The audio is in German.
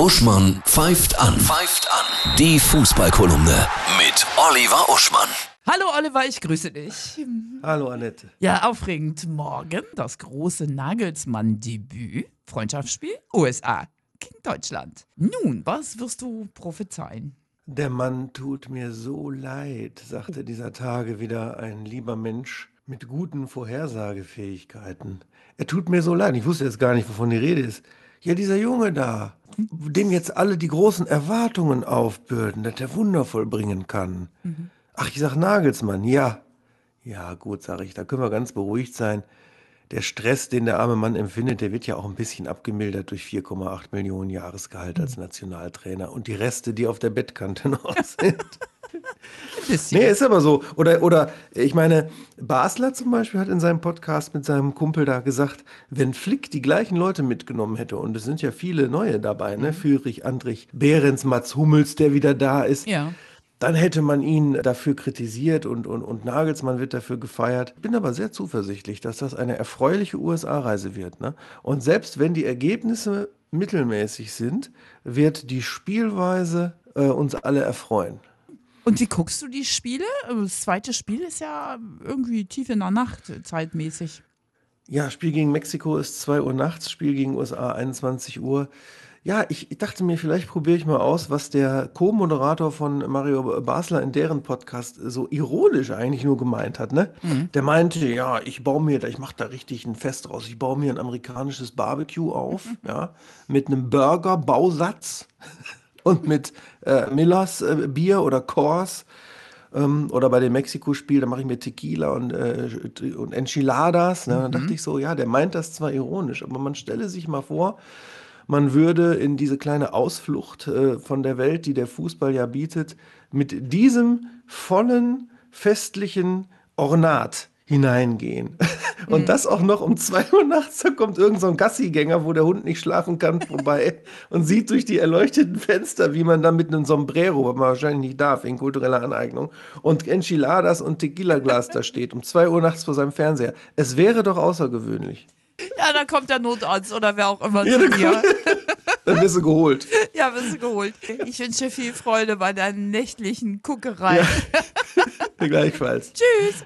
Uschmann pfeift an. Pfeift an. Die Fußballkolumne mit Oliver Uschmann. Hallo Oliver, ich grüße dich. Hallo Annette. Ja, aufregend. Morgen das große Nagelsmann-Debüt. Freundschaftsspiel USA gegen Deutschland. Nun, was wirst du prophezeien? Der Mann tut mir so leid, sagte dieser Tage wieder ein lieber Mensch mit guten Vorhersagefähigkeiten. Er tut mir so leid. Ich wusste jetzt gar nicht, wovon die Rede ist. Ja, dieser Junge da, dem jetzt alle die großen Erwartungen aufbürden, dass er Wunder vollbringen kann. Ach, ich sag Nagelsmann, ja. Ja, gut, sage ich, da können wir ganz beruhigt sein. Der Stress, den der arme Mann empfindet, der wird ja auch ein bisschen abgemildert durch 4,8 Millionen Jahresgehalt als Nationaltrainer und die Reste, die auf der Bettkante noch sind. Bisschen. Nee, ist aber so. Oder, oder ich meine, Basler zum Beispiel hat in seinem Podcast mit seinem Kumpel da gesagt, wenn Flick die gleichen Leute mitgenommen hätte, und es sind ja viele neue dabei, ne? Führich, Andrich, Behrens, Mats Hummels, der wieder da ist. Ja. Dann hätte man ihn dafür kritisiert und, und, und Nagelsmann wird dafür gefeiert. Bin aber sehr zuversichtlich, dass das eine erfreuliche USA-Reise wird. Ne? Und selbst wenn die Ergebnisse mittelmäßig sind, wird die Spielweise äh, uns alle erfreuen. Und wie guckst du die Spiele? Das zweite Spiel ist ja irgendwie tief in der Nacht, zeitmäßig. Ja, Spiel gegen Mexiko ist 2 Uhr nachts, Spiel gegen USA 21 Uhr. Ja, ich, ich dachte mir, vielleicht probiere ich mal aus, was der Co-Moderator von Mario Basler in deren Podcast so ironisch eigentlich nur gemeint hat. Ne? Der meinte, ja, ich baue mir, da, ich mache da richtig ein Fest draus. Ich baue mir ein amerikanisches Barbecue auf, ja, mit einem Burger-Bausatz und mit äh, Millers äh, Bier oder Coors. Ähm, oder bei dem Mexiko-Spiel, da mache ich mir Tequila und, äh, und Enchiladas. Ne? Dann dachte ich so, ja, der meint das zwar ironisch, aber man stelle sich mal vor, man würde in diese kleine Ausflucht äh, von der Welt, die der Fußball ja bietet, mit diesem vollen, festlichen Ornat hineingehen. Und das auch noch um zwei Uhr nachts, da kommt irgend so ein Gassigänger, wo der Hund nicht schlafen kann, vorbei und sieht durch die erleuchteten Fenster, wie man da mit einem Sombrero, was man wahrscheinlich nicht darf, wegen kultureller Aneignung, und Enchiladas und Tequila-Glas da steht, um zwei Uhr nachts vor seinem Fernseher. Es wäre doch außergewöhnlich. Ja, da kommt der Notarzt oder wer auch immer Ja, zu dir. Dann wirst du geholt. Ja, bist du geholt. Ich wünsche dir viel Freude bei deinen nächtlichen Guckereien. Gleichfalls. Tschüss.